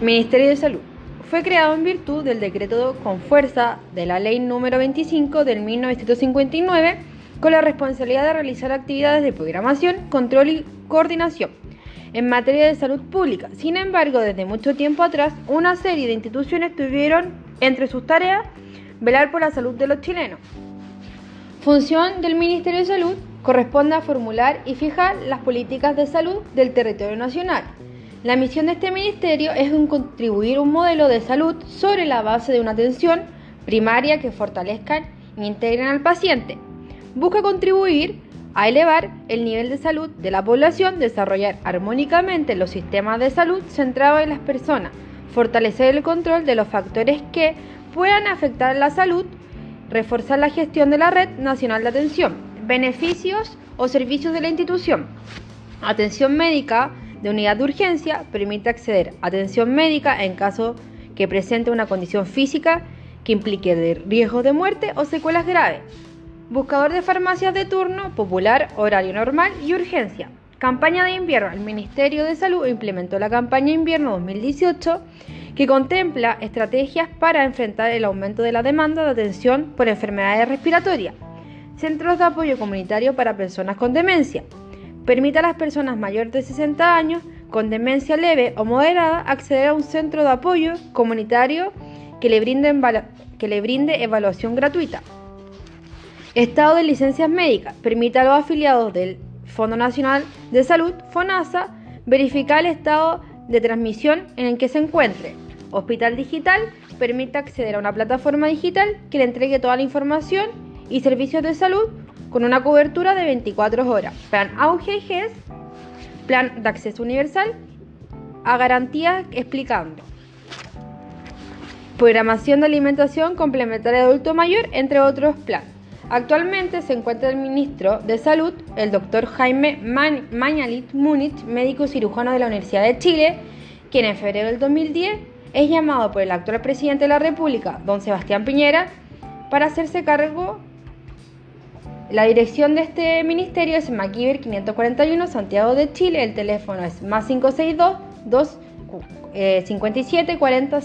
Ministerio de Salud. Fue creado en virtud del decreto con fuerza de la Ley número 25 del 1959 con la responsabilidad de realizar actividades de programación, control y coordinación en materia de salud pública. Sin embargo, desde mucho tiempo atrás, una serie de instituciones tuvieron entre sus tareas velar por la salud de los chilenos. Función del Ministerio de Salud corresponde a formular y fijar las políticas de salud del territorio nacional. La misión de este ministerio es contribuir un modelo de salud sobre la base de una atención primaria que fortalezcan e integren al paciente. Busca contribuir a elevar el nivel de salud de la población, desarrollar armónicamente los sistemas de salud centrados en las personas, fortalecer el control de los factores que puedan afectar la salud reforzar la gestión de la Red Nacional de Atención, beneficios o servicios de la institución. Atención médica de unidad de urgencia permite acceder a atención médica en caso que presente una condición física que implique de riesgo de muerte o secuelas graves. Buscador de farmacias de turno, popular, horario normal y urgencia. Campaña de invierno. El Ministerio de Salud implementó la campaña invierno 2018 que contempla estrategias para enfrentar el aumento de la demanda de atención por enfermedades respiratorias. Centros de apoyo comunitario para personas con demencia. Permite a las personas mayores de 60 años con demencia leve o moderada acceder a un centro de apoyo comunitario que le brinde, que le brinde evaluación gratuita. Estado de licencias médicas. Permite a los afiliados del Fondo Nacional de Salud, FONASA, verificar el estado de transmisión en el que se encuentre. Hospital Digital permite acceder a una plataforma digital que le entregue toda la información y servicios de salud con una cobertura de 24 horas. Plan Auge Plan de Acceso Universal, a garantía explicando. Programación de alimentación complementaria de adulto mayor, entre otros planes. Actualmente se encuentra el ministro de Salud, el doctor Jaime Mañalit Múnich, médico cirujano de la Universidad de Chile, quien en febrero del 2010 es llamado por el actual presidente de la República, don Sebastián Piñera, para hacerse cargo. La dirección de este ministerio es MacGyver 541 Santiago de Chile. El teléfono es más 562 2 57 40